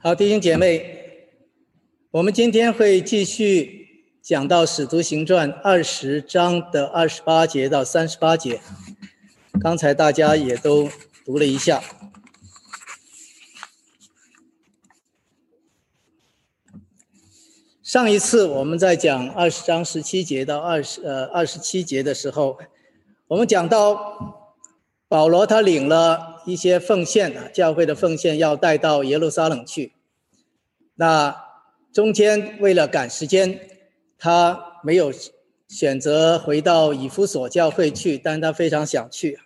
好，弟兄姐妹，我们今天会继续讲到《使徒行传》二十章的二十八节到三十八节。刚才大家也都读了一下。上一次我们在讲二十章十七节到二十呃二十七节的时候，我们讲到保罗他领了。一些奉献啊，教会的奉献要带到耶路撒冷去。那中间为了赶时间，他没有选择回到以弗所教会去，但他非常想去，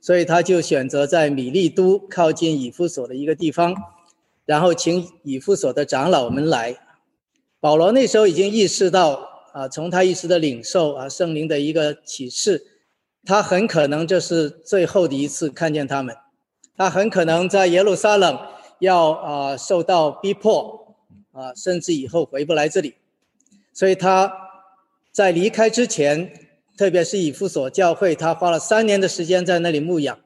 所以他就选择在米利都靠近以弗所的一个地方，然后请以弗所的长老们来。保罗那时候已经意识到啊，从他一时的领受啊圣灵的一个启示，他很可能这是最后的一次看见他们。他很可能在耶路撒冷要啊受到逼迫啊，甚至以后回不来这里，所以他在离开之前，特别是以弗所教会，他花了三年的时间在那里牧养，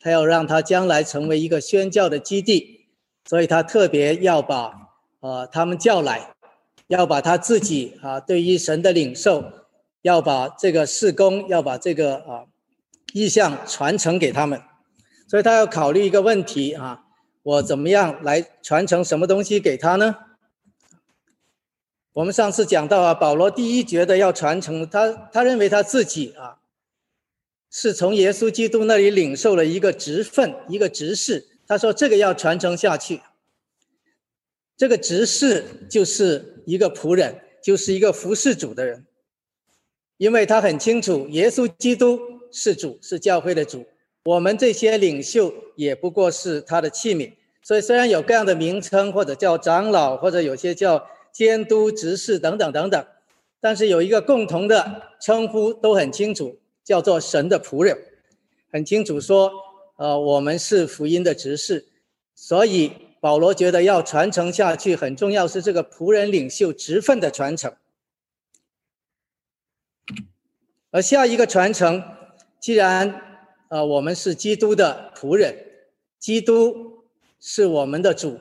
他要让他将来成为一个宣教的基地，所以他特别要把啊他们叫来，要把他自己啊对于神的领受，要把这个事工，要把这个啊意向传承给他们。所以他要考虑一个问题啊，我怎么样来传承什么东西给他呢？我们上次讲到啊，保罗第一觉得要传承他，他认为他自己啊，是从耶稣基督那里领受了一个职分，一个职事。他说这个要传承下去，这个职事就是一个仆人，就是一个服侍主的人，因为他很清楚耶稣基督是主，是教会的主。我们这些领袖也不过是他的器皿，所以虽然有各样的名称，或者叫长老，或者有些叫监督、执事等等等等，但是有一个共同的称呼都很清楚，叫做神的仆人。很清楚说，呃，我们是福音的执事，所以保罗觉得要传承下去，很重要是这个仆人领袖职分的传承。而下一个传承，既然啊，我们是基督的仆人，基督是我们的主，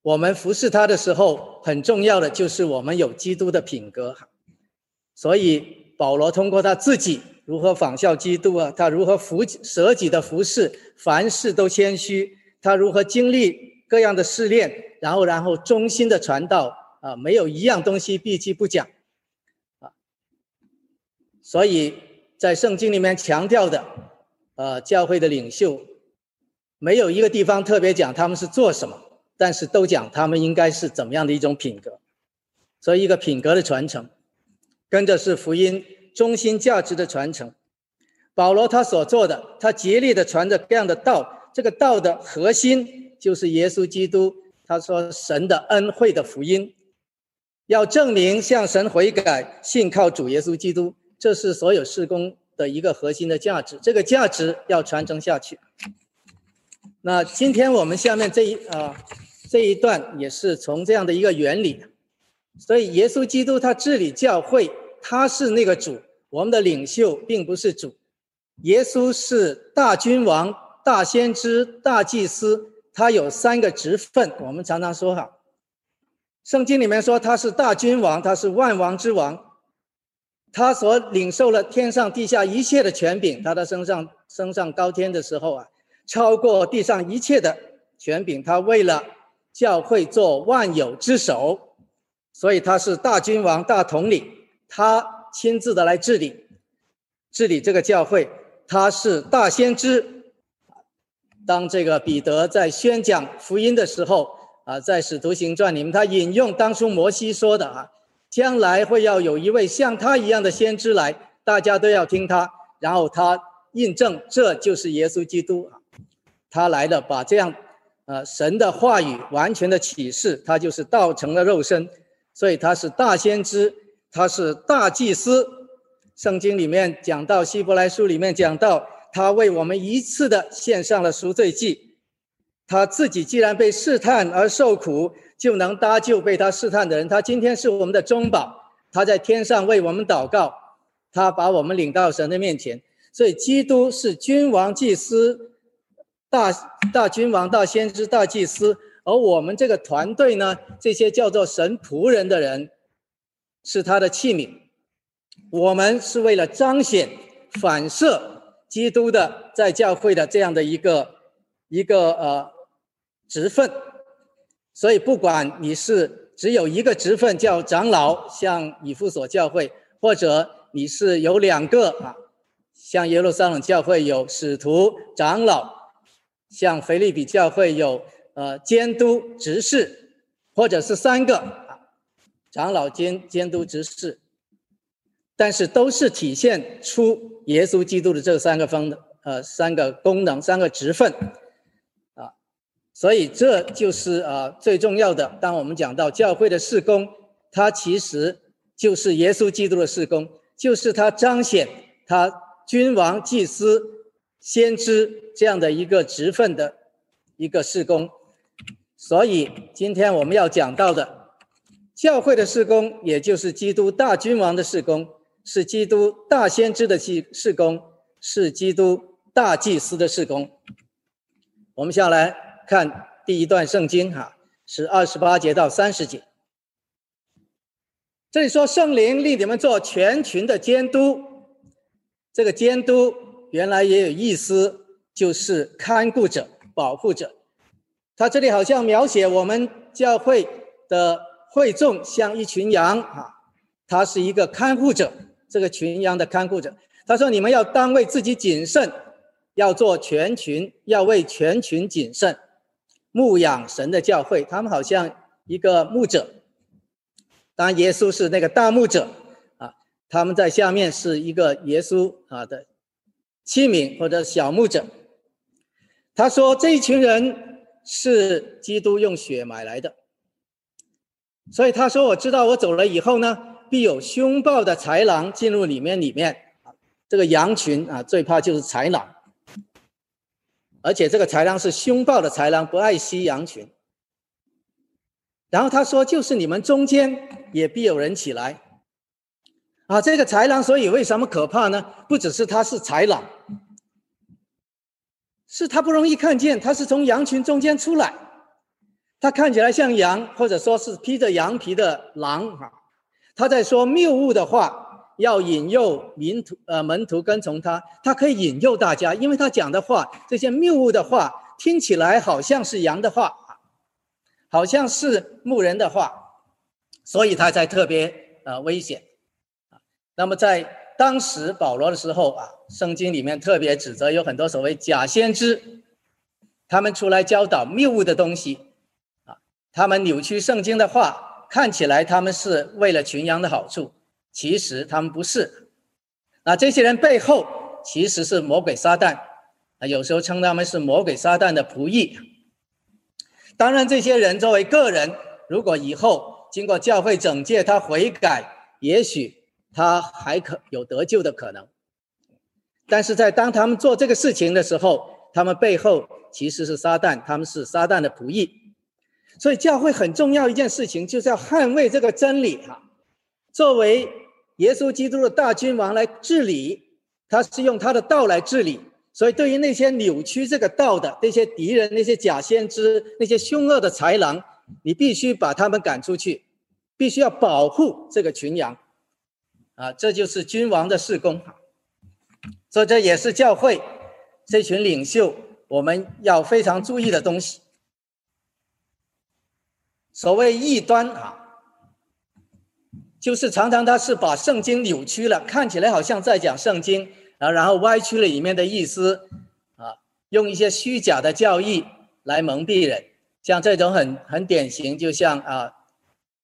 我们服侍他的时候，很重要的就是我们有基督的品格。所以保罗通过他自己如何仿效基督啊，他如何服舍己的服侍，凡事都谦虚，他如何经历各样的试炼，然后然后忠心的传道啊，没有一样东西避忌不讲啊。所以在圣经里面强调的。呃，教会的领袖没有一个地方特别讲他们是做什么，但是都讲他们应该是怎么样的一种品格。所以，一个品格的传承，跟着是福音中心价值的传承。保罗他所做的，他竭力的传着这样的道，这个道的核心就是耶稣基督。他说神的恩惠的福音，要证明向神悔改，信靠主耶稣基督，这是所有事工。的一个核心的价值，这个价值要传承下去。那今天我们下面这一啊这一段也是从这样的一个原理，所以耶稣基督他治理教会，他是那个主，我们的领袖并不是主。耶稣是大君王、大先知、大祭司，他有三个职分。我们常常说哈，圣经里面说他是大君王，他是万王之王。他所领受了天上地下一切的权柄，他的身上升上高天的时候啊，超过地上一切的权柄。他为了教会做万有之首，所以他是大君王、大统领，他亲自的来治理治理这个教会。他是大先知，当这个彼得在宣讲福音的时候啊，在使徒行传里面，他引用当初摩西说的啊。将来会要有一位像他一样的先知来，大家都要听他，然后他印证这就是耶稣基督啊，他来了，把这样，呃，神的话语完全的启示，他就是道成了肉身，所以他是大先知，他是大祭司。圣经里面讲到，希伯来书里面讲到，他为我们一次的献上了赎罪祭，他自己既然被试探而受苦。就能搭救被他试探的人。他今天是我们的中保，他在天上为我们祷告，他把我们领到神的面前。所以，基督是君王、祭司、大大君王、大先知、大祭司，而我们这个团队呢，这些叫做神仆人的人，是他的器皿。我们是为了彰显、反射基督的在教会的这样的一个一个呃职分，所以不管你是只有一个职分叫长老，像以弗所教会，或者你是有两个啊，像耶路撒冷教会有使徒、长老，像腓利比教会有呃监督、执事，或者是三个啊，长老监监督、执事。但是都是体现出耶稣基督的这三个方的呃三个功能三个职分，所以这就是啊最重要的。当我们讲到教会的事工，它其实就是耶稣基督的事工，就是他彰显他君王、祭司、先知这样的一个职分的一个事工。所以今天我们要讲到的教会的事工，也就是基督大君王的事工。是基督大先知的祭事工，是基督大祭司的事工。我们下来看第一段圣经，哈，是二十八节到三十节。这里说圣灵令你们做全群的监督，这个监督原来也有意思，就是看顾者、保护者。他这里好像描写我们教会的会众像一群羊，哈，他是一个看护者。这个群羊的看护者，他说：“你们要当为自己谨慎，要做全群，要为全群谨慎，牧养神的教会。他们好像一个牧者，当然耶稣是那个大牧者啊，他们在下面是一个耶稣啊的器皿或者小牧者。他说这一群人是基督用血买来的，所以他说我知道我走了以后呢。”必有凶暴的豺狼进入里面，里面，这个羊群啊，最怕就是豺狼，而且这个豺狼是凶暴的豺狼，不爱惜羊群。然后他说，就是你们中间也必有人起来，啊，这个豺狼，所以为什么可怕呢？不只是他是豺狼，是他不容易看见，他是从羊群中间出来，他看起来像羊，或者说是披着羊皮的狼，哈。他在说谬误的话，要引诱民徒呃门徒跟从他，他可以引诱大家，因为他讲的话这些谬误的话听起来好像是羊的话，好像是牧人的话，所以他才特别呃危险。那么在当时保罗的时候啊，圣经里面特别指责有很多所谓假先知，他们出来教导谬误的东西啊，他们扭曲圣经的话。看起来他们是为了群羊的好处，其实他们不是。那这些人背后其实是魔鬼撒旦，啊，有时候称他们是魔鬼撒旦的仆役。当然，这些人作为个人，如果以后经过教会整戒，他悔改，也许他还可有得救的可能。但是在当他们做这个事情的时候，他们背后其实是撒旦，他们是撒旦的仆役。所以教会很重要一件事情，就是要捍卫这个真理哈。作为耶稣基督的大君王来治理，他是用他的道来治理。所以对于那些扭曲这个道的那些敌人、那些假先知、那些凶恶的豺狼，你必须把他们赶出去，必须要保护这个群羊。啊，这就是君王的事工。所以这也是教会这群领袖我们要非常注意的东西。所谓异端啊，就是常常他是把圣经扭曲了，看起来好像在讲圣经，啊，然后歪曲了里面的意思，啊，用一些虚假的教义来蒙蔽人，像这种很很典型，就像啊，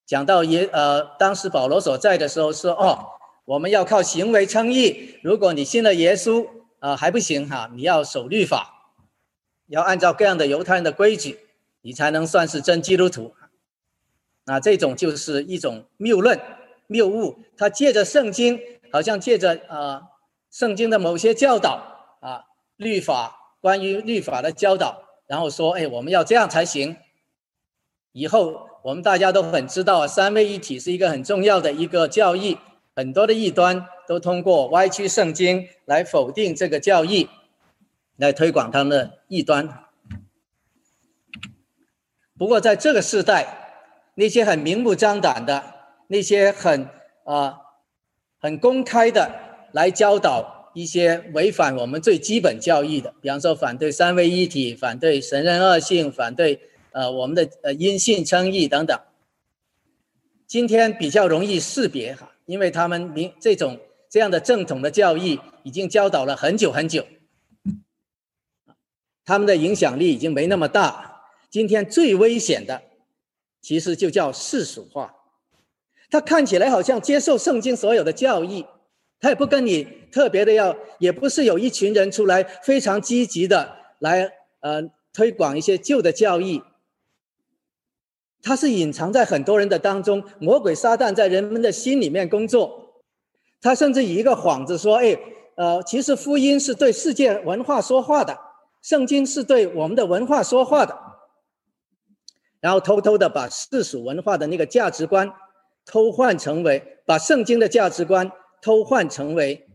讲到耶呃，当时保罗所在的时候说，哦，我们要靠行为称义，如果你信了耶稣啊还不行哈，你要守律法，要按照各样的犹太人的规矩，你才能算是真基督徒。啊，这种就是一种谬论、谬误。他借着圣经，好像借着啊圣经的某些教导啊律法，关于律法的教导，然后说，哎，我们要这样才行。以后我们大家都很知道，三位一体是一个很重要的一个教义，很多的异端都通过歪曲圣经来否定这个教义，来推广他们的异端。不过在这个时代，那些很明目张胆的，那些很啊很公开的来教导一些违反我们最基本教义的，比方说反对三位一体、反对神人二性、反对呃我们的呃因信称义等等。今天比较容易识别哈，因为他们明这种这样的正统的教义已经教导了很久很久，他们的影响力已经没那么大。今天最危险的，其实就叫世俗化。他看起来好像接受圣经所有的教义，他也不跟你特别的要，也不是有一群人出来非常积极的来呃推广一些旧的教义。他是隐藏在很多人的当中，魔鬼撒旦在人们的心里面工作。他甚至以一个幌子说：“哎，呃，其实福音是对世界文化说话的，圣经是对我们的文化说话的。”然后偷偷的把世俗文化的那个价值观偷换成为，把圣经的价值观偷换成为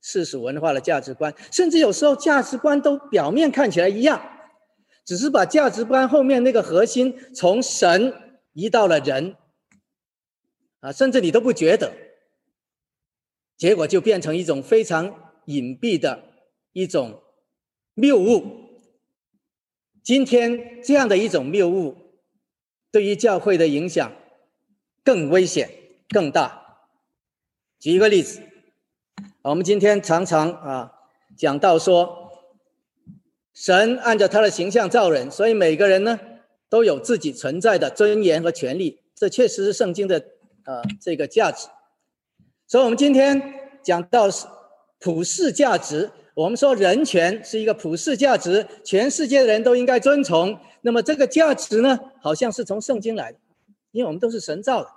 世俗文化的价值观，甚至有时候价值观都表面看起来一样。只是把价值观后面那个核心从神移到了人，啊，甚至你都不觉得，结果就变成一种非常隐蔽的一种谬误。今天这样的一种谬误，对于教会的影响更危险、更大。举一个例子，我们今天常常啊讲到说。神按照他的形象造人，所以每个人呢都有自己存在的尊严和权利。这确实是圣经的呃这个价值。所以，我们今天讲到普世价值，我们说人权是一个普世价值，全世界的人都应该遵从。那么，这个价值呢，好像是从圣经来的，因为我们都是神造的，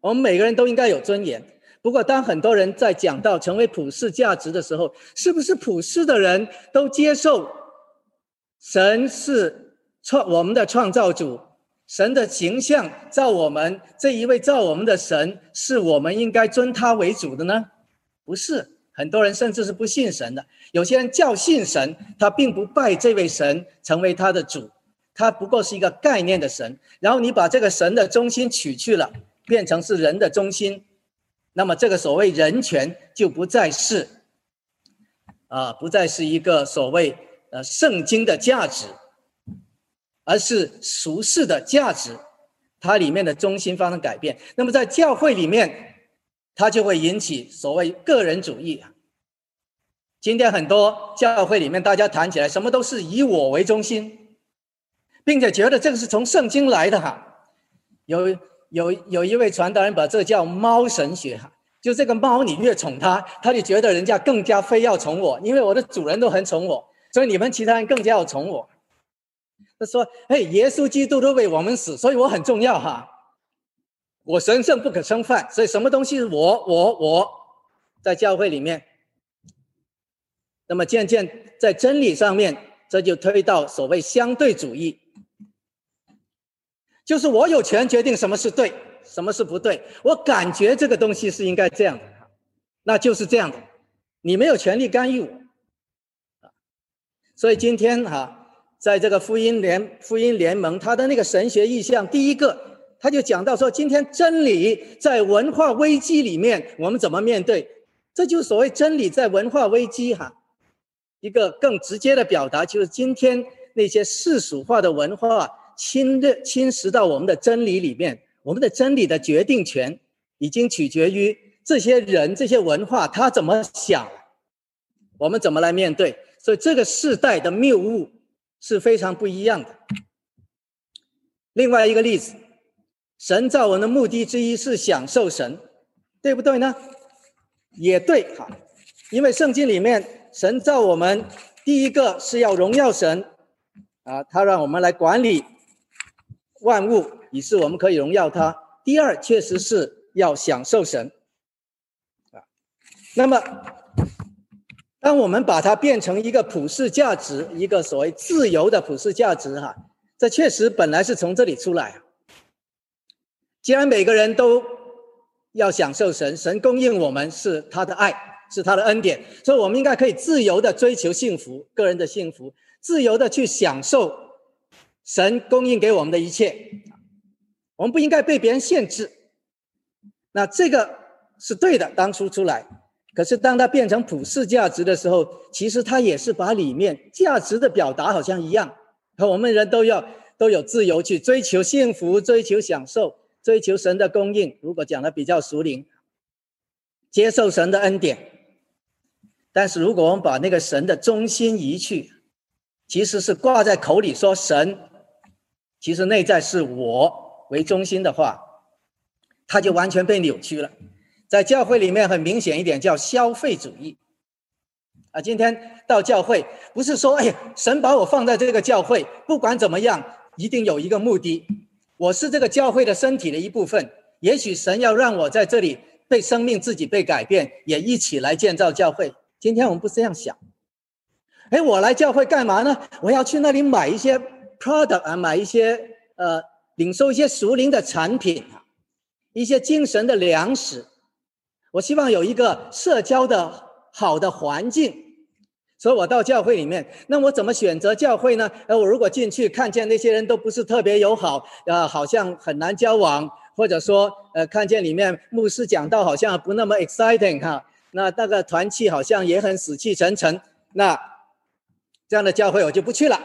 我们每个人都应该有尊严。不过，当很多人在讲到成为普世价值的时候，是不是普世的人都接受？神是创我们的创造主，神的形象造我们，这一位造我们的神，是我们应该尊他为主的呢？不是，很多人甚至是不信神的。有些人叫信神，他并不拜这位神成为他的主，它不过是一个概念的神。然后你把这个神的中心取去了，变成是人的中心，那么这个所谓人权就不再是，啊，不再是一个所谓。呃，圣经的价值，而是俗世的价值，它里面的中心发生改变。那么在教会里面，它就会引起所谓个人主义。今天很多教会里面，大家谈起来什么都是以我为中心，并且觉得这个是从圣经来的哈。有有有一位传道人把这叫猫神学哈，就这个猫你越宠它，它就觉得人家更加非要宠我，因为我的主人都很宠我。所以你们其他人更加要宠我。他说：“哎，耶稣基督都为我们死，所以我很重要哈。我神圣不可侵犯，所以什么东西我我我，在教会里面。那么渐渐在真理上面，这就推到所谓相对主义，就是我有权决定什么是对，什么是不对。我感觉这个东西是应该这样的，那就是这样的。你没有权利干预我。”所以今天哈，在这个福音联福音联盟，他的那个神学意向，第一个他就讲到说，今天真理在文化危机里面，我们怎么面对？这就所谓真理在文化危机哈。一个更直接的表达，就是今天那些世俗化的文化侵略侵蚀到我们的真理里面，我们的真理的决定权已经取决于这些人、这些文化他怎么想，我们怎么来面对？所以这个世代的谬误是非常不一样的。另外一个例子，神造我们的目的之一是享受神，对不对呢？也对哈，因为圣经里面神造我们，第一个是要荣耀神啊，他让我们来管理万物，以是我们可以荣耀他。第二，确实是要享受神啊。那么。当我们把它变成一个普世价值，一个所谓自由的普世价值，哈，这确实本来是从这里出来。既然每个人都要享受神，神供应我们是他的爱，是他的恩典，所以我们应该可以自由的追求幸福，个人的幸福，自由的去享受神供应给我们的一切，我们不应该被别人限制。那这个是对的，当初出来。可是当它变成普世价值的时候，其实它也是把里面价值的表达好像一样。和我们人都要都有自由去追求幸福、追求享受、追求神的供应。如果讲的比较熟灵，接受神的恩典。但是如果我们把那个神的中心移去，其实是挂在口里说神，其实内在是我为中心的话，它就完全被扭曲了。在教会里面很明显一点叫消费主义。啊，今天到教会不是说，哎呀，神把我放在这个教会，不管怎么样，一定有一个目的。我是这个教会的身体的一部分。也许神要让我在这里被生命自己被改变，也一起来建造教会。今天我们不这样想。哎，我来教会干嘛呢？我要去那里买一些 product 啊，买一些呃，领受一些熟灵的产品啊，一些精神的粮食。我希望有一个社交的好的环境。所以我到教会里面，那我怎么选择教会呢？呃，我如果进去看见那些人都不是特别友好，呃，好像很难交往，或者说，呃，看见里面牧师讲道好像不那么 exciting 哈，那那个团契好像也很死气沉沉，那这样的教会我就不去了，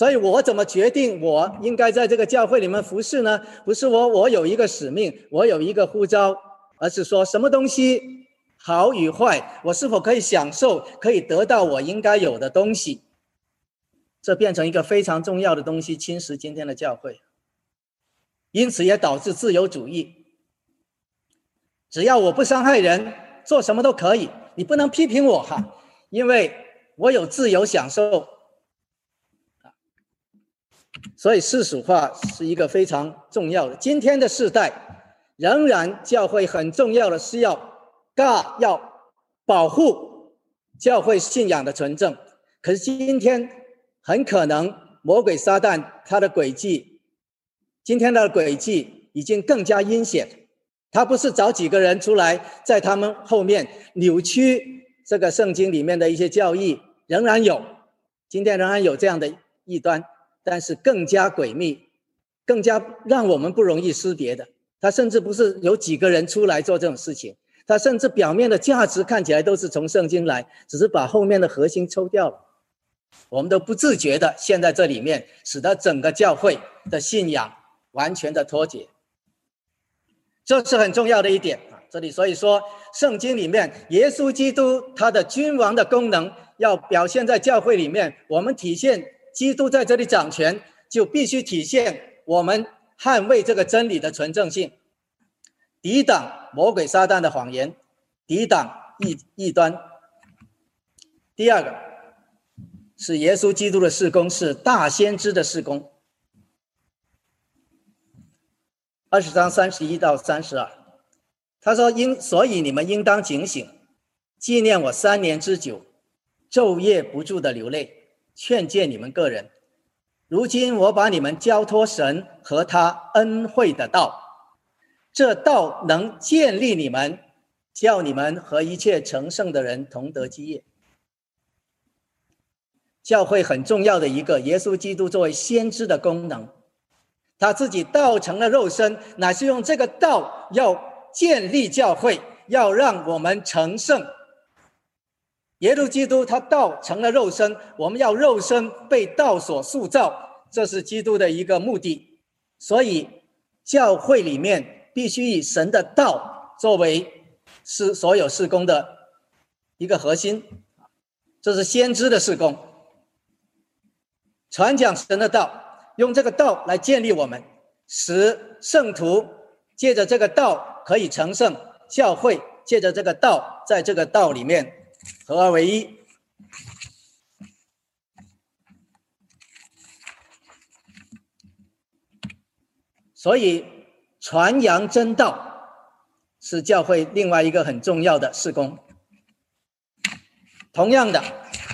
所以我怎么决定我应该在这个教会里面服侍呢？不是我我有一个使命，我有一个呼召，而是说什么东西。好与坏，我是否可以享受，可以得到我应该有的东西？这变成一个非常重要的东西，侵蚀今天的教会，因此也导致自由主义。只要我不伤害人，做什么都可以，你不能批评我哈，因为我有自由享受。所以世俗化是一个非常重要的。今天的时代，仍然教会很重要的是要。干要保护教会信仰的纯正，可是今天很可能魔鬼撒旦他的诡计，今天的诡计已经更加阴险。他不是找几个人出来在他们后面扭曲这个圣经里面的一些教义，仍然有，今天仍然有这样的异端，但是更加诡秘，更加让我们不容易识别的。他甚至不是有几个人出来做这种事情。他甚至表面的价值看起来都是从圣经来，只是把后面的核心抽掉了，我们都不自觉的陷在这里面，使得整个教会的信仰完全的脱节。这是很重要的一点啊！这里所以说，圣经里面耶稣基督他的君王的功能要表现在教会里面，我们体现基督在这里掌权，就必须体现我们捍卫这个真理的纯正性。抵挡魔鬼撒旦的谎言，抵挡异异端。第二个是耶稣基督的事工，是大先知的事工。二十章三十一到三十二，他说：“应所以你们应当警醒，纪念我三年之久，昼夜不住的流泪，劝诫你们个人。如今我把你们交托神和他恩惠的道。”这道能建立你们，叫你们和一切成圣的人同得基业。教会很重要的一个，耶稣基督作为先知的功能，他自己道成了肉身，乃是用这个道要建立教会，要让我们成圣。耶稣基督他道成了肉身，我们要肉身被道所塑造，这是基督的一个目的。所以教会里面。必须以神的道作为是所有事工的一个核心，这是先知的事工，传讲神的道，用这个道来建立我们，使圣徒借着这个道可以成圣，教会借着这个道在这个道里面合二为一，所以。传扬真道是教会另外一个很重要的事工。同样的，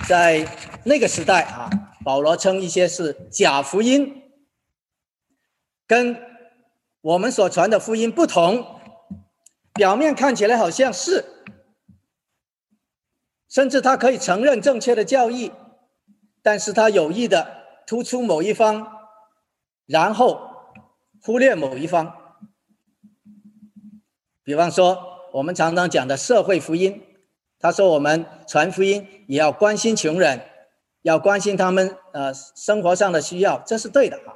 在那个时代啊，保罗称一些是假福音，跟我们所传的福音不同。表面看起来好像是，甚至他可以承认正确的教义，但是他有意的突出某一方，然后忽略某一方。比方说，我们常常讲的社会福音，他说我们传福音也要关心穷人，要关心他们呃生活上的需要，这是对的啊。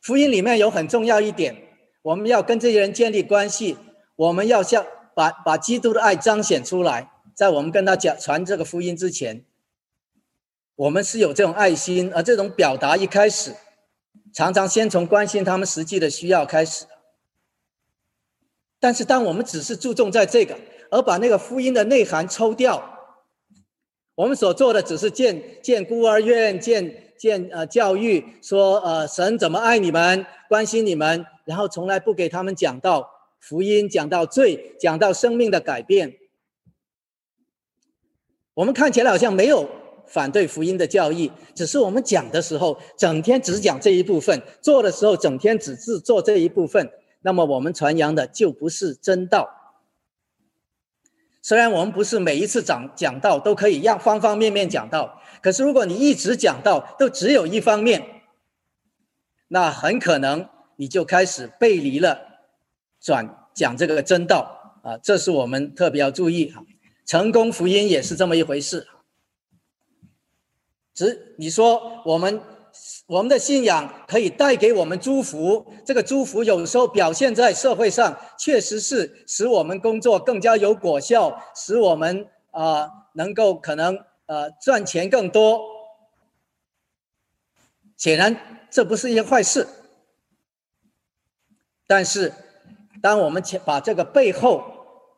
福音里面有很重要一点，我们要跟这些人建立关系，我们要向把把基督的爱彰显出来，在我们跟他讲传这个福音之前，我们是有这种爱心，而这种表达一开始，常常先从关心他们实际的需要开始。但是，当我们只是注重在这个，而把那个福音的内涵抽掉，我们所做的只是建建孤儿院，建。建呃教育说呃神怎么爱你们关心你们，然后从来不给他们讲到福音，讲到罪，讲到生命的改变。我们看起来好像没有反对福音的教义，只是我们讲的时候整天只讲这一部分，做的时候整天只是做这一部分，那么我们传扬的就不是真道。虽然我们不是每一次讲讲道都可以让方方面面讲到。可是，如果你一直讲到都只有一方面，那很可能你就开始背离了转讲这个真道啊，这是我们特别要注意哈。成功福音也是这么一回事。只你说我们我们的信仰可以带给我们祝福，这个祝福有时候表现在社会上，确实是使我们工作更加有果效，使我们啊能够可能。呃，赚钱更多，显然这不是一件坏事。但是，当我们把这个背后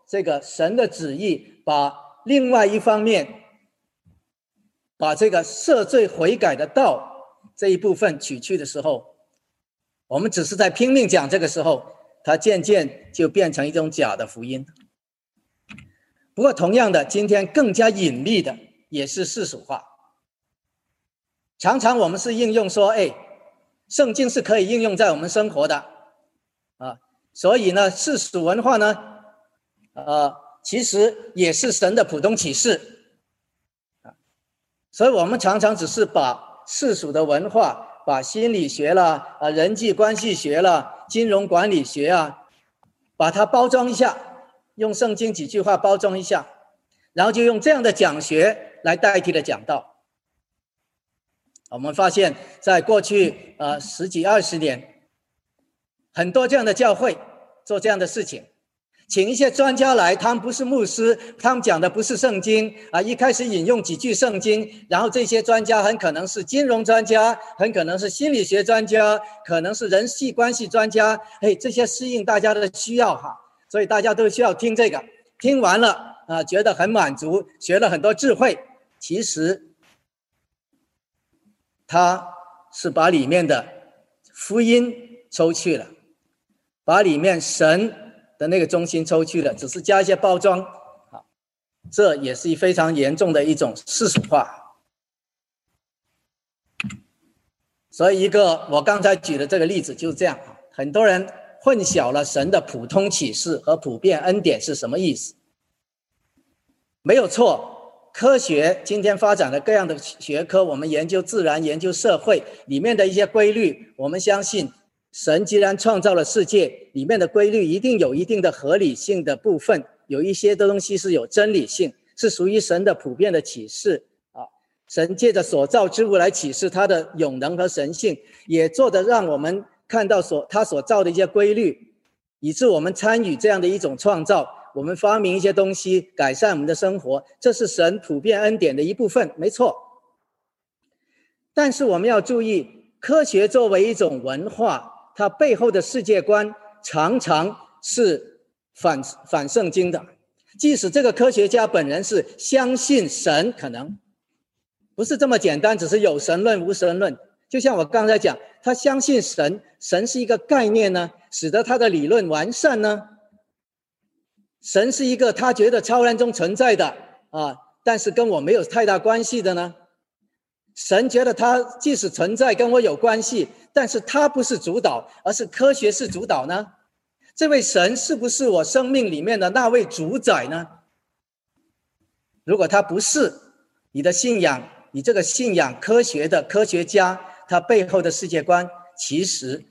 这个神的旨意，把另外一方面，把这个赦罪悔改的道这一部分取去的时候，我们只是在拼命讲。这个时候，它渐渐就变成一种假的福音。不过，同样的，今天更加隐秘的。也是世俗化，常常我们是应用说，哎，圣经是可以应用在我们生活的，啊，所以呢，世俗文化呢，呃，其实也是神的普通启示，啊，所以我们常常只是把世俗的文化，把心理学啦、啊人际关系学啦、金融管理学啊，把它包装一下，用圣经几句话包装一下，然后就用这样的讲学。来代替的讲道，我们发现，在过去呃十几二十年，很多这样的教会做这样的事情，请一些专家来，他们不是牧师，他们讲的不是圣经啊，一开始引用几句圣经，然后这些专家很可能是金融专家，很可能是心理学专家，可能是人际关系专家，哎，这些适应大家的需要哈，所以大家都需要听这个，听完了啊，觉得很满足，学了很多智慧。其实，他是把里面的福音抽去了，把里面神的那个中心抽去了，只是加一些包装，啊，这也是非常严重的一种世俗化。所以，一个我刚才举的这个例子就是这样，很多人混淆了神的普通启示和普遍恩典是什么意思，没有错。科学今天发展的各样的学科，我们研究自然、研究社会里面的一些规律。我们相信，神既然创造了世界，里面的规律一定有一定的合理性的部分，有一些的东西是有真理性，是属于神的普遍的启示啊。神借着所造之物来启示他的永能和神性，也做的让我们看到所他所造的一些规律，以致我们参与这样的一种创造。我们发明一些东西，改善我们的生活，这是神普遍恩典的一部分，没错。但是我们要注意，科学作为一种文化，它背后的世界观常常是反反圣经的。即使这个科学家本人是相信神，可能不是这么简单，只是有神论、无神论。就像我刚才讲，他相信神，神是一个概念呢，使得他的理论完善呢。神是一个他觉得超然中存在的啊，但是跟我没有太大关系的呢。神觉得他即使存在跟我有关系，但是他不是主导，而是科学是主导呢。这位神是不是我生命里面的那位主宰呢？如果他不是，你的信仰你这个信仰科学的科学家，他背后的世界观其实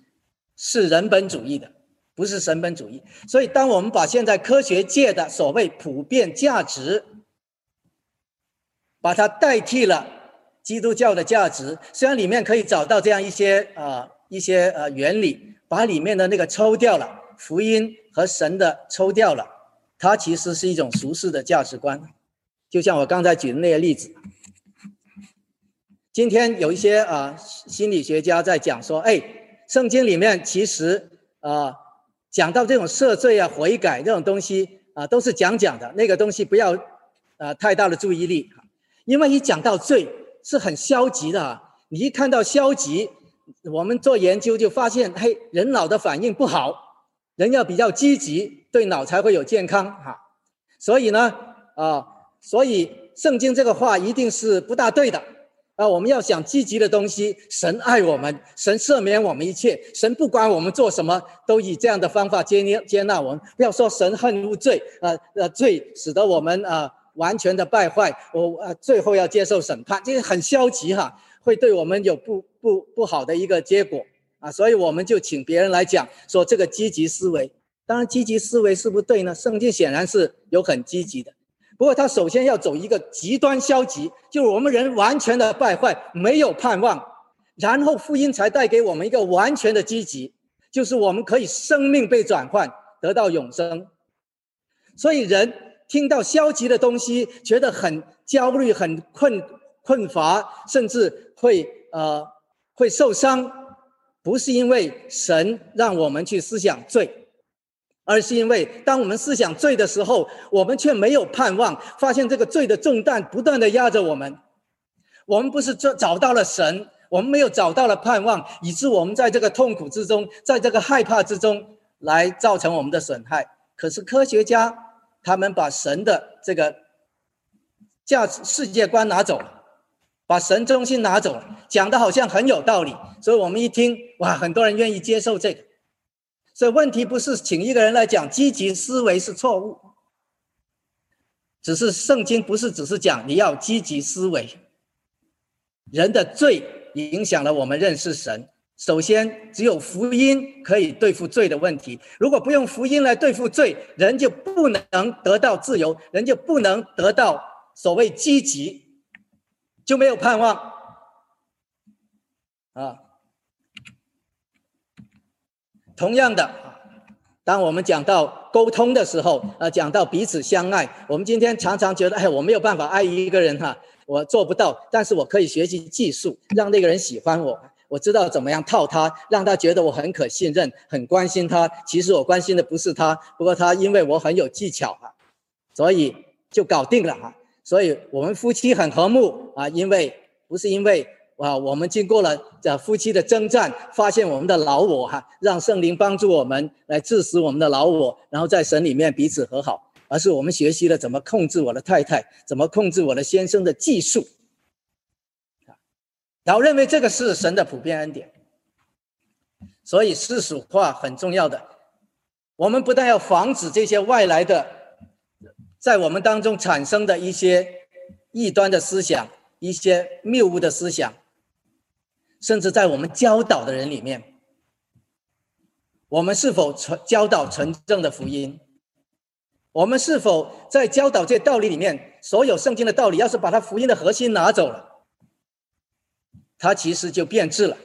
是人本主义的，不是神本主义。所以，当我们把现在科学界的所谓普遍价值，把它代替了基督教的价值，虽然里面可以找到这样一些啊一些呃原理，把里面的那个抽掉了，福音和神的抽掉了，它其实是一种俗世的价值观。就像我刚才举的那些例子。今天有一些啊心理学家在讲说，哎，圣经里面其实啊讲到这种赦罪啊、悔改这种东西啊，都是讲讲的，那个东西不要啊太大的注意力，因为一讲到罪是很消极的。你一看到消极，我们做研究就发现，嘿，人脑的反应不好，人要比较积极，对脑才会有健康哈。所以呢，啊，所以圣经这个话一定是不大对的。啊，我们要想积极的东西。神爱我们，神赦免我们一切，神不管我们做什么，都以这样的方法接接接纳我们。不要说神恨恶罪，呃呃，罪使得我们啊完全的败坏，我呃最后要接受审判，这个很消极哈，会对我们有不不不好的一个结果啊。所以我们就请别人来讲说这个积极思维。当然，积极思维是不对呢？圣经显然是有很积极的。不过他首先要走一个极端消极，就是我们人完全的败坏，没有盼望，然后福音才带给我们一个完全的积极，就是我们可以生命被转换，得到永生。所以人听到消极的东西，觉得很焦虑、很困困乏，甚至会呃会受伤，不是因为神让我们去思想罪。而是因为，当我们思想罪的时候，我们却没有盼望，发现这个罪的重担不断的压着我们。我们不是找找到了神，我们没有找到了盼望，以致我们在这个痛苦之中，在这个害怕之中，来造成我们的损害。可是科学家他们把神的这个价值世界观拿走了，把神中心拿走了，讲的好像很有道理，所以我们一听，哇，很多人愿意接受这个。所以问题不是请一个人来讲积极思维是错误，只是圣经不是只是讲你要积极思维。人的罪影响了我们认识神。首先，只有福音可以对付罪的问题。如果不用福音来对付罪，人就不能得到自由，人就不能得到所谓积极，就没有盼望啊。同样的，当我们讲到沟通的时候，呃，讲到彼此相爱，我们今天常常觉得，哎，我没有办法爱一个人哈，我做不到，但是我可以学习技术，让那个人喜欢我，我知道怎么样套他，让他觉得我很可信任，很关心他。其实我关心的不是他，不过他因为我很有技巧啊，所以就搞定了哈。所以我们夫妻很和睦啊，因为不是因为。啊，我们经过了这夫妻的征战，发现我们的老我哈，让圣灵帮助我们来致死我们的老我，然后在神里面彼此和好，而是我们学习了怎么控制我的太太，怎么控制我的先生的技术，然后认为这个是神的普遍恩典。所以世俗化很重要的，我们不但要防止这些外来的在我们当中产生的一些异端的思想，一些谬误的思想。甚至在我们教导的人里面，我们是否传教导纯正的福音？我们是否在教导这道理里面，所有圣经的道理，要是把它福音的核心拿走了，它其实就变质了。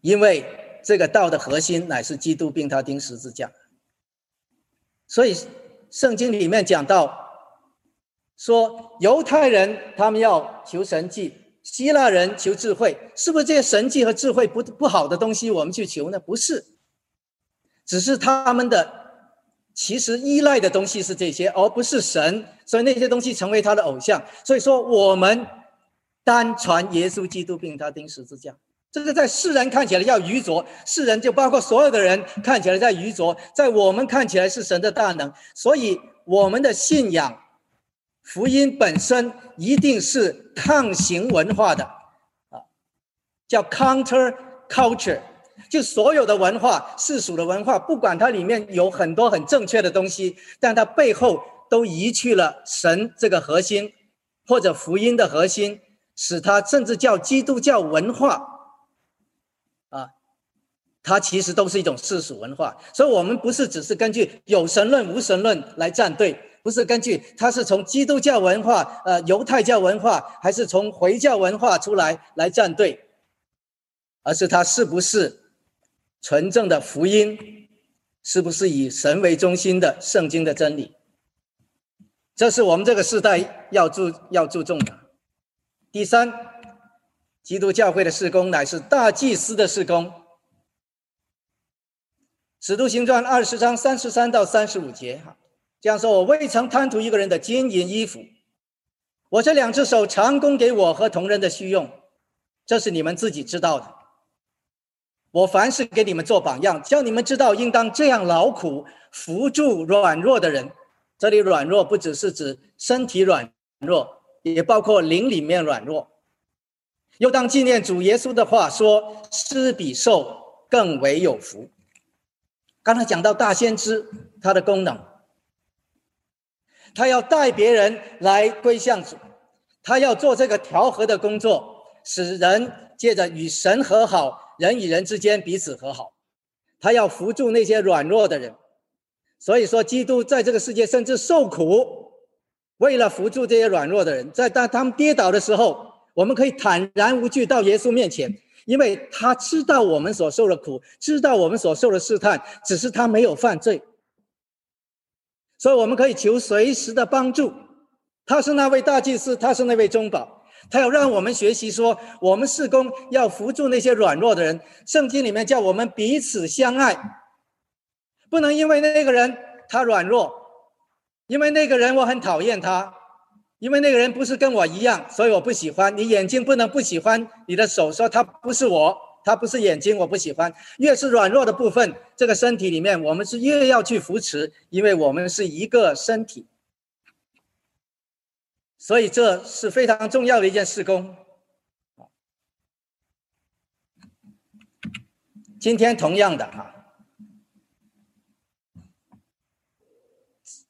因为这个道的核心乃是基督，并他钉十字架。所以圣经里面讲到，说犹太人他们要求神迹。希腊人求智慧，是不是这些神迹和智慧不不好的东西？我们去求呢？不是，只是他们的其实依赖的东西是这些，而不是神，所以那些东西成为他的偶像。所以说，我们单传耶稣基督，并他钉十字架，这个在世人看起来要愚拙，世人就包括所有的人看起来在愚拙，在我们看起来是神的大能。所以我们的信仰。福音本身一定是抗行文化的，啊，叫 counter culture，就所有的文化世俗的文化，不管它里面有很多很正确的东西，但它背后都移去了神这个核心，或者福音的核心，使他甚至叫基督教文化，啊，它其实都是一种世俗文化。所以，我们不是只是根据有神论、无神论来站队，不是根据它是从基督教文化、呃犹太教文化，还是从回教文化出来来站队，而是它是不是纯正的福音，是不是以神为中心的圣经的真理。这是我们这个时代要注要注重的。第三，基督教会的事工乃是大祭司的事工。使徒行传二十章三十三到三十五节，哈，这样说：我未曾贪图一个人的金银衣服，我这两只手常供给我和同人的需用，这是你们自己知道的。我凡事给你们做榜样，叫你们知道应当这样劳苦，扶助软弱的人。这里软弱不只是指身体软弱，也包括灵里面软弱。又当纪念主耶稣的话说：“施比受更为有福。”刚才讲到大先知他的功能，他要带别人来归向主，他要做这个调和的工作，使人借着与神和好，人与人之间彼此和好。他要扶助那些软弱的人。所以说，基督在这个世界甚至受苦，为了扶助这些软弱的人，在当他们跌倒的时候，我们可以坦然无惧到耶稣面前，因为他知道我们所受的苦，知道我们所受的试探，只是他没有犯罪，所以我们可以求随时的帮助。他是那位大祭司，他是那位中保，他要让我们学习说，我们事工要扶助那些软弱的人。圣经里面叫我们彼此相爱。不能因为那个人他软弱，因为那个人我很讨厌他，因为那个人不是跟我一样，所以我不喜欢。你眼睛不能不喜欢你的手，说他不是我，他不是眼睛，我不喜欢。越是软弱的部分，这个身体里面，我们是越要去扶持，因为我们是一个身体。所以这是非常重要的一件事工。今天同样的哈。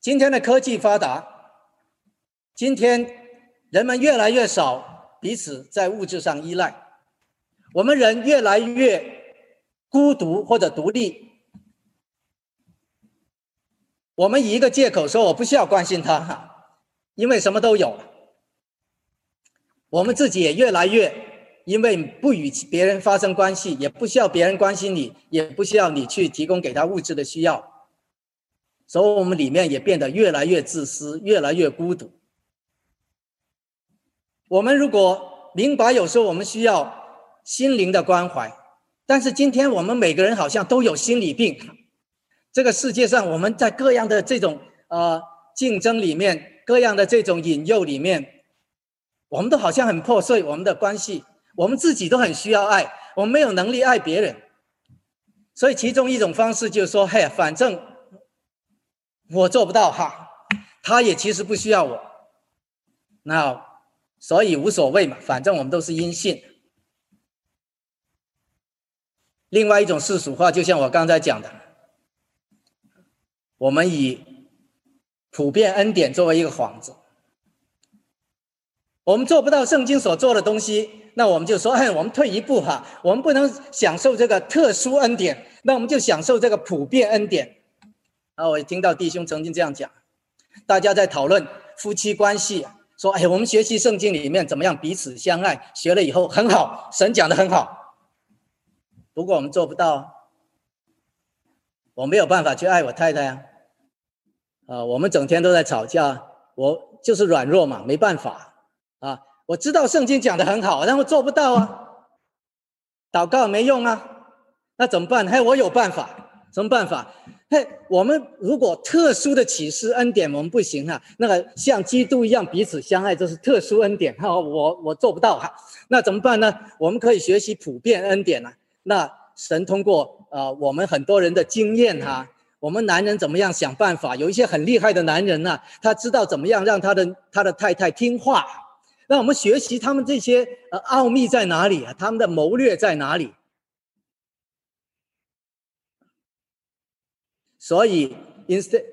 今天的科技发达，今天人们越来越少彼此在物质上依赖，我们人越来越孤独或者独立。我们以一个借口说我不需要关心他，因为什么都有。我们自己也越来越因为不与别人发生关系，也不需要别人关心你，也不需要你去提供给他物质的需要。所以，我们里面也变得越来越自私，越来越孤独。我们如果明白，有时候我们需要心灵的关怀，但是今天我们每个人好像都有心理病。这个世界上，我们在各样的这种呃竞争里面，各样的这种引诱里面，我们都好像很破碎。我们的关系，我们自己都很需要爱，我们没有能力爱别人。所以，其中一种方式就是说：“嘿，反正。”我做不到哈，他也其实不需要我，那所以无所谓嘛，反正我们都是阴性。另外一种世俗化，就像我刚才讲的，我们以普遍恩典作为一个幌子，我们做不到圣经所做的东西，那我们就说，哎，我们退一步哈，我们不能享受这个特殊恩典，那我们就享受这个普遍恩典。啊，我听到弟兄曾经这样讲，大家在讨论夫妻关系，说：“哎，我们学习圣经里面怎么样彼此相爱，学了以后很好，神讲的很好。不过我们做不到，我没有办法去爱我太太啊。啊，我们整天都在吵架，我就是软弱嘛，没办法啊。我知道圣经讲的很好，但我做不到啊。祷告没用啊，那怎么办？嘿，我有办法。”什么办法？嘿，我们如果特殊的启示恩典，我们不行啊。那个像基督一样彼此相爱，这是特殊恩典 哈。我我做不到哈。那怎么办呢？我们可以学习普遍恩典啊。那神通过啊，我们很多人的经验哈，我们男人怎么样想办法？有一些很厉害的男人呐，他知道怎么样让他的他的太太听话。那我们学习他们这些呃奥秘在哪里啊？他们的谋略在哪里？所以，instead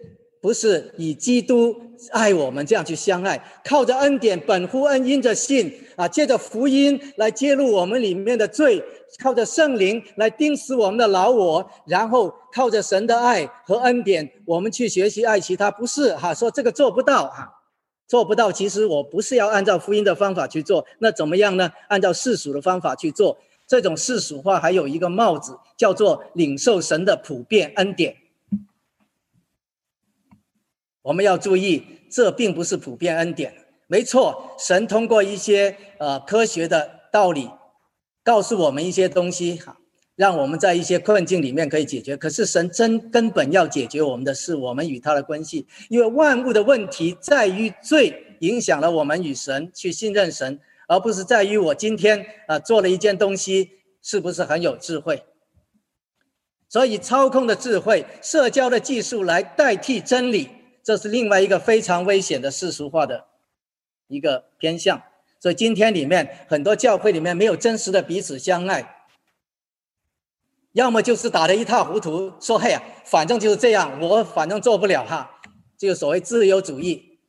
不是以基督爱我们这样去相爱，靠着恩典本乎恩，因着信啊，借着福音来揭露我们里面的罪，靠着圣灵来钉死我们的老我，然后靠着神的爱和恩典，我们去学习爱其他，不是哈？说这个做不到哈，做不到。其实我不是要按照福音的方法去做，那怎么样呢？按照世俗的方法去做，这种世俗化还有一个帽子，叫做领受神的普遍恩典。我们要注意，这并不是普遍恩典。没错，神通过一些呃科学的道理，告诉我们一些东西，哈，让我们在一些困境里面可以解决。可是神真根本要解决我们的是我们与他的关系，因为万物的问题在于罪影响了我们与神去信任神，而不是在于我今天啊做了一件东西是不是很有智慧。所以操控的智慧、社交的技术来代替真理。这是另外一个非常危险的世俗化的一个偏向，所以今天里面很多教会里面没有真实的彼此相爱，要么就是打得一塌糊涂，说嘿呀，反正就是这样，我反正做不了哈，就所谓自由主义；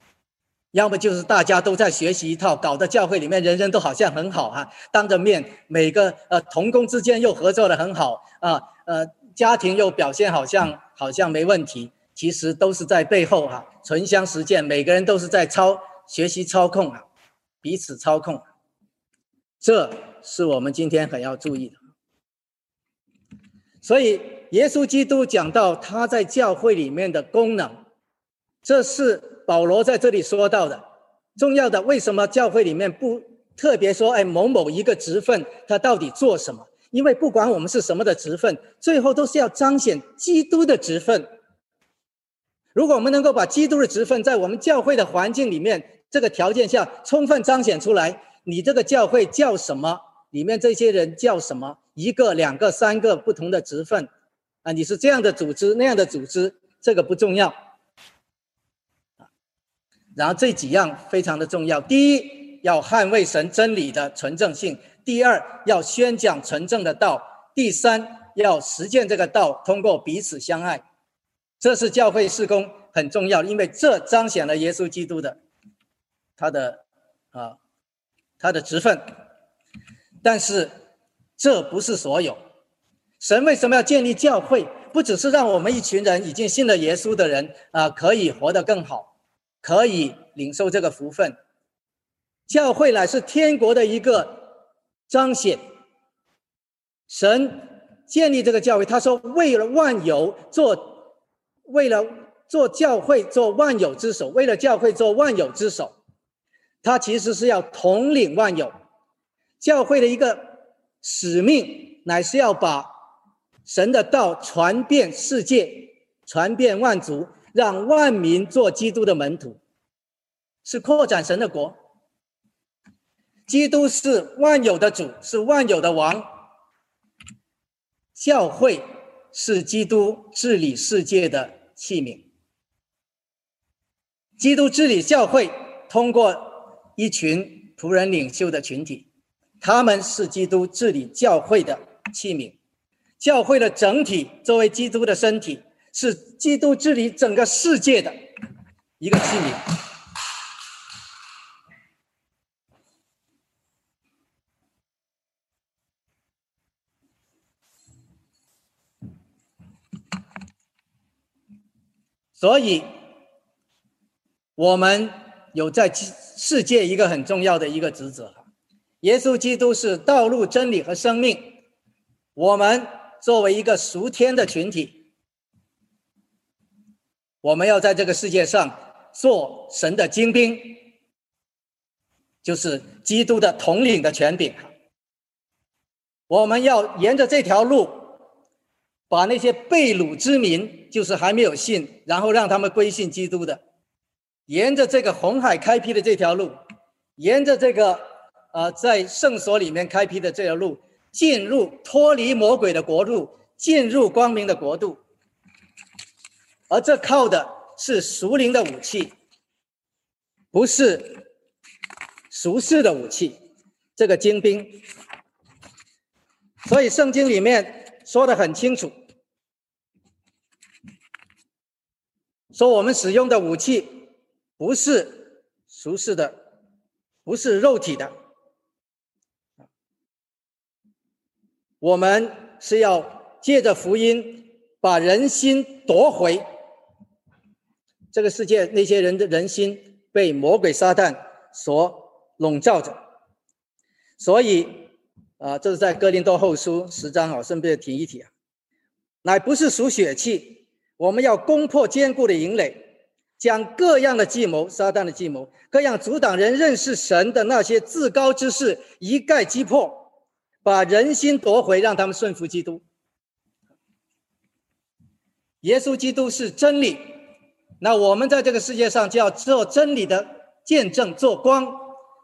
要么就是大家都在学习一套，搞得教会里面人人都好像很好哈，当着面每个呃同工之间又合作的很好啊，呃家庭又表现好像好像没问题。其实都是在背后哈，唇香实践，每个人都是在操学习操控啊，彼此操控，这是我们今天很要注意的。所以，耶稣基督讲到他在教会里面的功能，这是保罗在这里说到的重要的。为什么教会里面不特别说，哎，某某一个职分他到底做什么？因为不管我们是什么的职分，最后都是要彰显基督的职分。如果我们能够把基督的职分在我们教会的环境里面这个条件下充分彰显出来，你这个教会叫什么？里面这些人叫什么？一个、两个、三个不同的职分，啊，你是这样的组织那样的组织，这个不重要。然后这几样非常的重要：第一，要捍卫神真理的纯正性；第二，要宣讲纯正的道；第三，要实践这个道，通过彼此相爱。这是教会事工很重要，因为这彰显了耶稣基督的他的啊他的职分。但是这不是所有。神为什么要建立教会？不只是让我们一群人已经信了耶稣的人啊可以活得更好，可以领受这个福分。教会乃是天国的一个彰显。神建立这个教会，他说为了万有做。为了做教会，做万有之首；为了教会做万有之首，他其实是要统领万有。教会的一个使命，乃是要把神的道传遍世界，传遍万族，让万民做基督的门徒，是扩展神的国。基督是万有的主，是万有的王。教会是基督治理世界的。器皿，基督治理教会，通过一群仆人领袖的群体，他们是基督治理教会的器皿。教会的整体作为基督的身体，是基督治理整个世界的一个器皿。所以，我们有在世界一个很重要的一个职责。耶稣基督是道路、真理和生命。我们作为一个属天的群体，我们要在这个世界上做神的精兵，就是基督的统领的权柄。我们要沿着这条路。把那些被掳之民，就是还没有信，然后让他们归信基督的，沿着这个红海开辟的这条路，沿着这个呃在圣所里面开辟的这条路，进入脱离魔鬼的国度，进入光明的国度。而这靠的是属灵的武器，不是俗世的武器，这个精兵。所以圣经里面说的很清楚。说我们使用的武器不是俗世的，不是肉体的，我们是要借着福音把人心夺回。这个世界那些人的人心被魔鬼撒旦所笼罩着，所以啊，这是在哥林多后书十章啊，顺便提一提啊，乃不是属血气，我们要攻破坚固的营垒，将各样的计谋、撒旦的计谋、各样阻挡人认识神的那些自高之事一概击破，把人心夺回，让他们顺服基督。耶稣基督是真理。那我们在这个世界上就要做真理的见证，做光，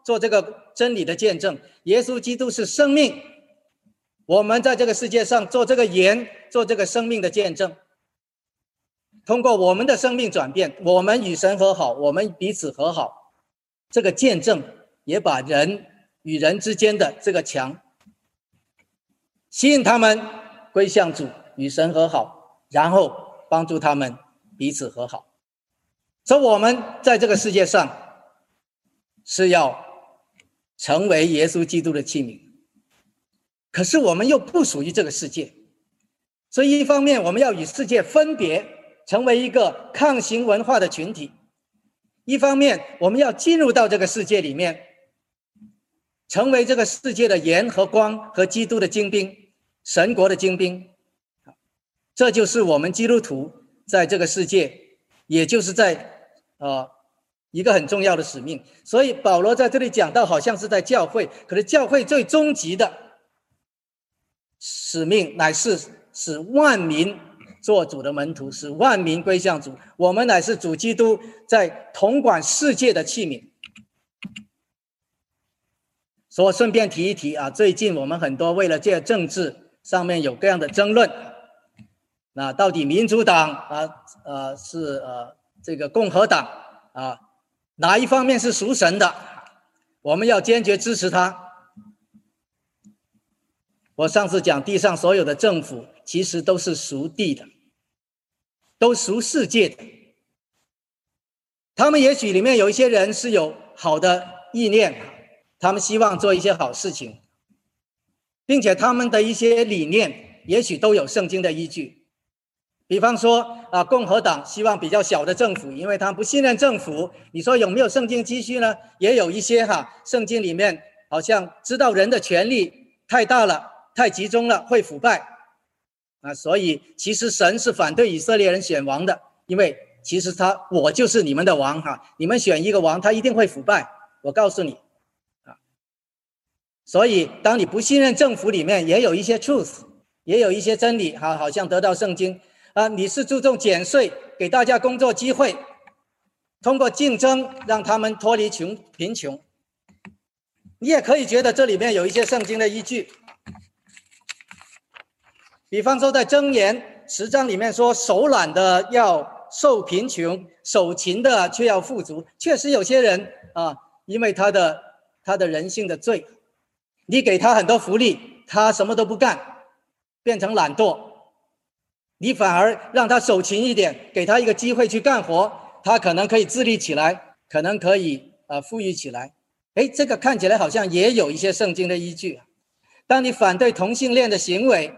做这个真理的见证。耶稣基督是生命，我们在这个世界上做这个盐，做这个生命的见证。通过我们的生命转变，我们与神和好，我们彼此和好，这个见证也把人与人之间的这个墙吸引他们归向主，与神和好，然后帮助他们彼此和好。所以，我们在这个世界上是要成为耶稣基督的器皿，可是我们又不属于这个世界，所以一方面我们要与世界分别，成为一个抗行文化的群体；一方面我们要进入到这个世界里面，成为这个世界的盐和光和基督的精兵，神国的精兵。这就是我们基督徒在这个世界，也就是在。啊，一个很重要的使命。所以保罗在这里讲到，好像是在教会，可是教会最终极的使命，乃是使万民做主的门徒，使万民归向主。我们乃是主基督在统管世界的器皿。所以顺便提一提啊，最近我们很多为了这政治上面有各样的争论，那到底民主党啊，呃，是呃。这个共和党啊，哪一方面是属神的，我们要坚决支持他。我上次讲，地上所有的政府其实都是属地的，都属世界的。他们也许里面有一些人是有好的意念，他们希望做一些好事情，并且他们的一些理念也许都有圣经的依据。比方说啊，共和党希望比较小的政府，因为他们不信任政府。你说有没有圣经积蓄呢？也有一些哈，圣经里面好像知道人的权力太大了、太集中了会腐败啊。所以其实神是反对以色列人选王的，因为其实他我就是你们的王哈，你们选一个王，他一定会腐败。我告诉你啊，所以当你不信任政府里面，也有一些 truth，也有一些真理哈，好像得到圣经。啊，你是注重减税，给大家工作机会，通过竞争让他们脱离穷贫穷。你也可以觉得这里面有一些圣经的依据，比方说在箴言十章里面说，手懒的要受贫穷，手勤的却要富足。确实有些人啊，因为他的他的人性的罪，你给他很多福利，他什么都不干，变成懒惰。你反而让他手勤一点，给他一个机会去干活，他可能可以自立起来，可能可以呃富裕起来。哎，这个看起来好像也有一些圣经的依据。当你反对同性恋的行为，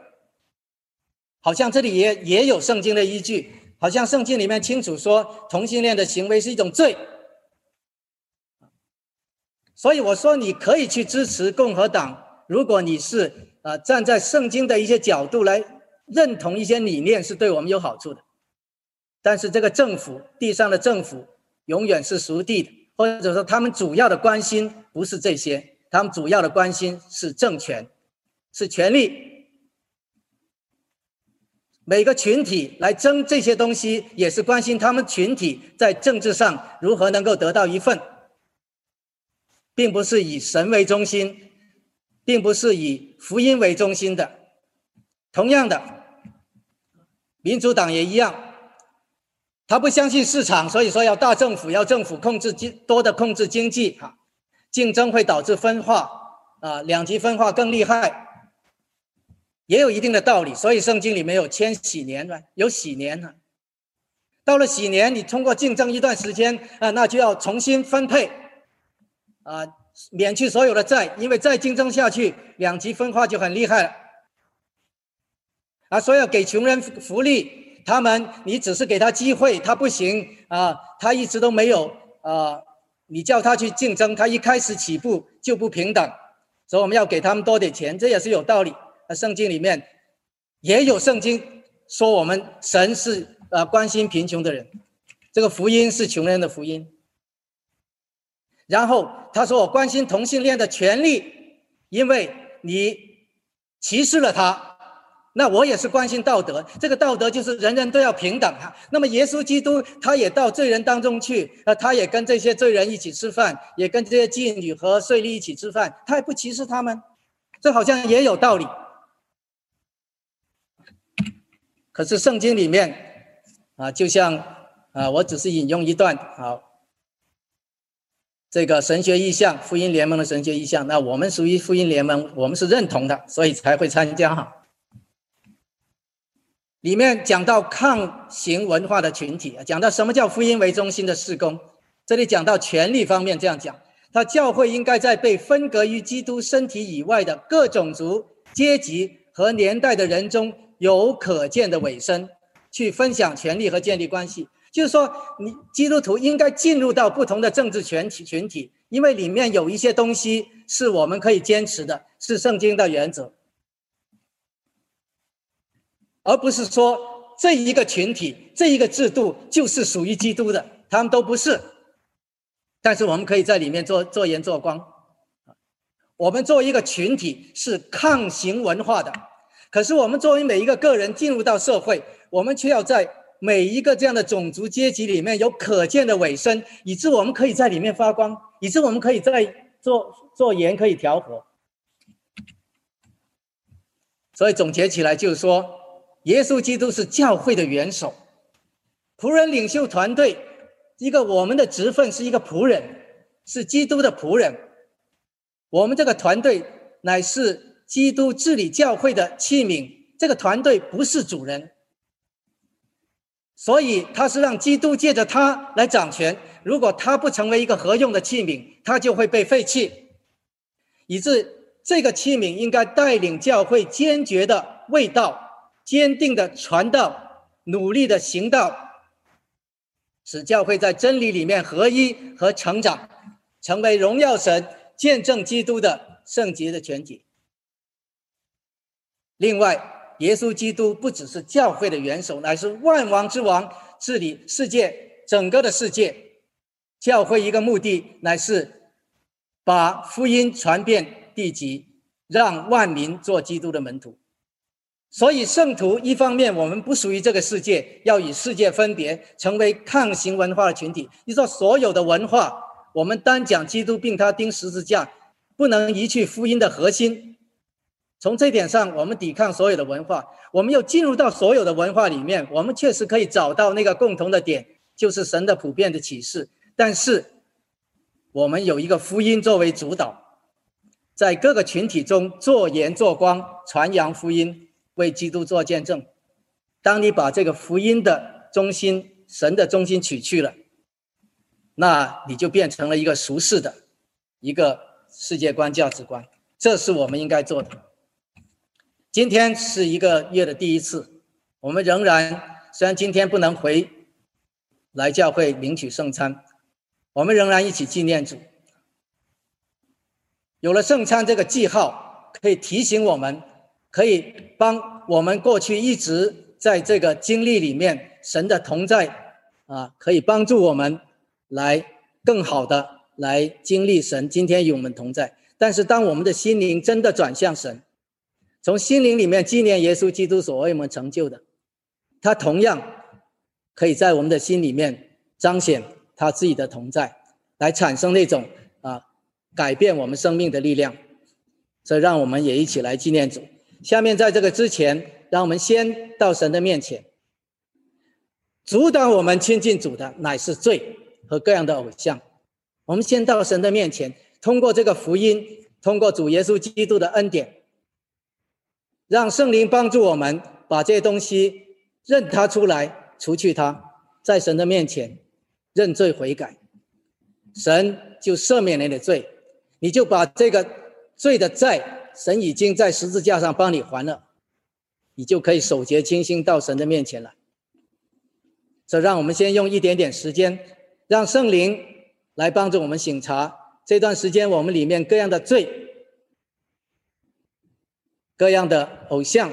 好像这里也也有圣经的依据，好像圣经里面清楚说同性恋的行为是一种罪。所以我说你可以去支持共和党，如果你是呃站在圣经的一些角度来。认同一些理念是对我们有好处的，但是这个政府地上的政府永远是属地的，或者说他们主要的关心不是这些，他们主要的关心是政权，是权力。每个群体来争这些东西，也是关心他们群体在政治上如何能够得到一份，并不是以神为中心，并不是以福音为中心的。同样的。民主党也一样，他不相信市场，所以说要大政府，要政府控制经多的控制经济哈，竞争会导致分化啊，两极分化更厉害，也有一定的道理。所以圣经里面有千禧年，有禧年呢。到了禧年，你通过竞争一段时间啊，那就要重新分配，啊，免去所有的债，因为再竞争下去，两极分化就很厉害了。啊，说要给穷人福利，他们你只是给他机会，他不行啊，他一直都没有啊，你叫他去竞争，他一开始起步就不平等，所以我们要给他们多点钱，这也是有道理。圣经里面也有圣经说，我们神是。呃，关心贫穷的人，这个福音是穷人的福音。然后他说：“我关心同性恋的权利，因为你歧视了他，那我也是关心道德。这个道德就是人人都要平等啊。那么耶稣基督他也到罪人当中去，啊，他也跟这些罪人一起吃饭，也跟这些妓女和税吏一起吃饭，他也不歧视他们，这好像也有道理。可是圣经里面。”啊，就像啊，我只是引用一段好，这个神学意向，福音联盟的神学意向。那我们属于福音联盟，我们是认同的，所以才会参加哈。里面讲到抗行文化的群体啊，讲到什么叫福音为中心的事工。这里讲到权力方面，这样讲，他教会应该在被分隔于基督身体以外的各种族、阶级和年代的人中有可见的尾声。去分享权利和建立关系，就是说，你基督徒应该进入到不同的政治群体群体，因为里面有一些东西是我们可以坚持的，是圣经的原则，而不是说这一个群体、这一个制度就是属于基督的，他们都不是。但是我们可以在里面做做盐做光，我们作为一个群体是抗行文化的，可是我们作为每一个个人进入到社会。我们却要在每一个这样的种族阶级里面有可见的尾声，以致我们可以在里面发光，以致我们可以在做做盐可以调和。所以总结起来就是说，耶稣基督是教会的元首，仆人领袖团队，一个我们的职分是一个仆人，是基督的仆人。我们这个团队乃是基督治理教会的器皿，这个团队不是主人。所以他是让基督借着他来掌权。如果他不成为一个合用的器皿，他就会被废弃。以致这个器皿应该带领教会坚决的味道，坚定的传道，努力的行道，使教会在真理里面合一和成长，成为荣耀神、见证基督的圣洁的全体。另外。耶稣基督不只是教会的元首，乃是万王之王，治理世界整个的世界。教会一个目的，乃是把福音传遍地极，让万民做基督的门徒。所以圣徒一方面，我们不属于这个世界，要与世界分别，成为抗行文化的群体。你说所有的文化，我们单讲基督并他钉十字架，不能移去福音的核心。从这点上，我们抵抗所有的文化，我们又进入到所有的文化里面，我们确实可以找到那个共同的点，就是神的普遍的启示。但是，我们有一个福音作为主导，在各个群体中做盐做光，传扬福音，为基督做见证。当你把这个福音的中心、神的中心取去了，那你就变成了一个俗世的一个世界观、价值观。这是我们应该做的。今天是一个月的第一次，我们仍然虽然今天不能回来教会领取圣餐，我们仍然一起纪念主。有了圣餐这个记号，可以提醒我们，可以帮我们过去一直在这个经历里面神的同在啊，可以帮助我们来更好的来经历神今天与我们同在。但是当我们的心灵真的转向神。从心灵里面纪念耶稣基督所为我们成就的，他同样可以在我们的心里面彰显他自己的同在，来产生那种啊改变我们生命的力量。所以，让我们也一起来纪念主。下面在这个之前，让我们先到神的面前，阻挡我们亲近主的乃是罪和各样的偶像。我们先到神的面前，通过这个福音，通过主耶稣基督的恩典。让圣灵帮助我们把这些东西认他出来，除去它，在神的面前认罪悔改，神就赦免你的罪，你就把这个罪的债，神已经在十字架上帮你还了，你就可以守节清心到神的面前了。这让我们先用一点点时间，让圣灵来帮助我们醒察这段时间我们里面各样的罪、各样的偶像，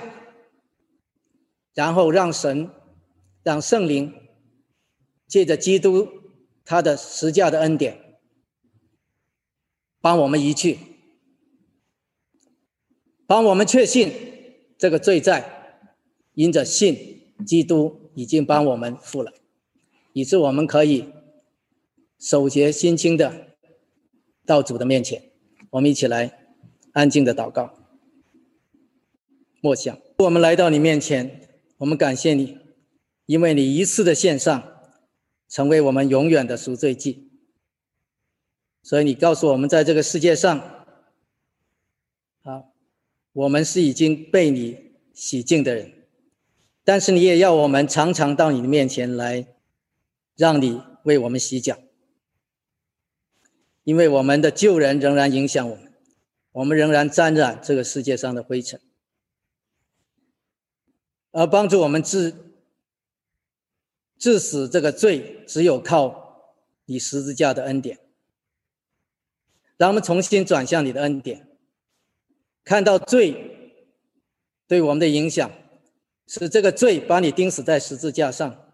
然后让神、让圣灵。借着基督他的十架的恩典，帮我们移去，帮我们确信这个罪债，因着信基督已经帮我们付了，以致我们可以守节心清的到主的面前。我们一起来安静的祷告，默想。我们来到你面前，我们感谢你，因为你一次的献上。成为我们永远的赎罪祭，所以你告诉我们，在这个世界上，啊，我们是已经被你洗净的人，但是你也要我们常常到你的面前来，让你为我们洗脚，因为我们的旧人仍然影响我们，我们仍然沾染这个世界上的灰尘，而帮助我们治。致死这个罪，只有靠你十字架的恩典。让我们重新转向你的恩典，看到罪对我们的影响，是这个罪把你钉死在十字架上。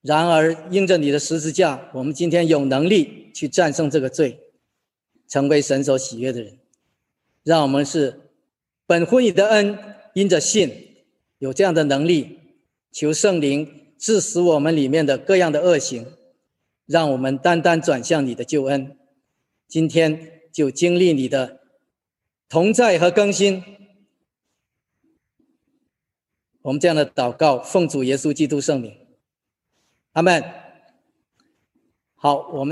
然而，因着你的十字架，我们今天有能力去战胜这个罪，成为神所喜悦的人。让我们是本乎你的恩，因着信有这样的能力，求圣灵。致使我们里面的各样的恶行，让我们单单转向你的救恩。今天就经历你的同在和更新。我们这样的祷告，奉主耶稣基督圣名，阿门。好，我们。